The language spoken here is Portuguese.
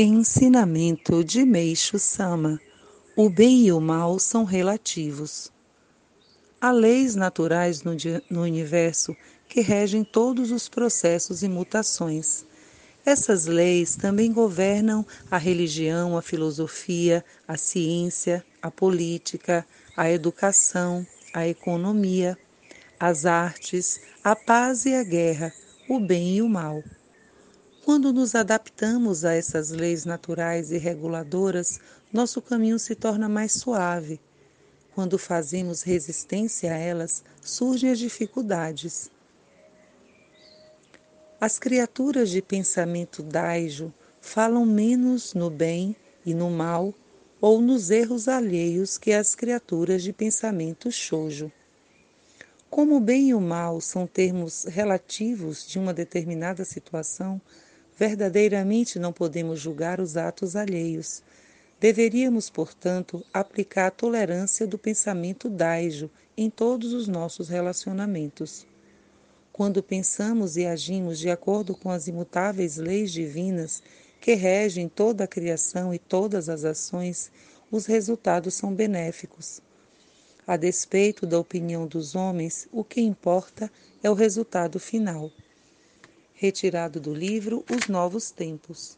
Ensinamento de Meixo Sama: O bem e o mal são relativos. Há leis naturais no, no universo que regem todos os processos e mutações. Essas leis também governam a religião, a filosofia, a ciência, a política, a educação, a economia, as artes, a paz e a guerra, o bem e o mal. Quando nos adaptamos a essas leis naturais e reguladoras, nosso caminho se torna mais suave. Quando fazemos resistência a elas, surgem as dificuldades. As criaturas de pensamento daijo falam menos no bem e no mal ou nos erros alheios que as criaturas de pensamento shoujo. Como o bem e o mal são termos relativos de uma determinada situação, Verdadeiramente não podemos julgar os atos alheios. Deveríamos, portanto, aplicar a tolerância do pensamento daijo em todos os nossos relacionamentos. Quando pensamos e agimos de acordo com as imutáveis leis divinas que regem toda a criação e todas as ações, os resultados são benéficos. A despeito da opinião dos homens, o que importa é o resultado final retirado do livro Os Novos Tempos.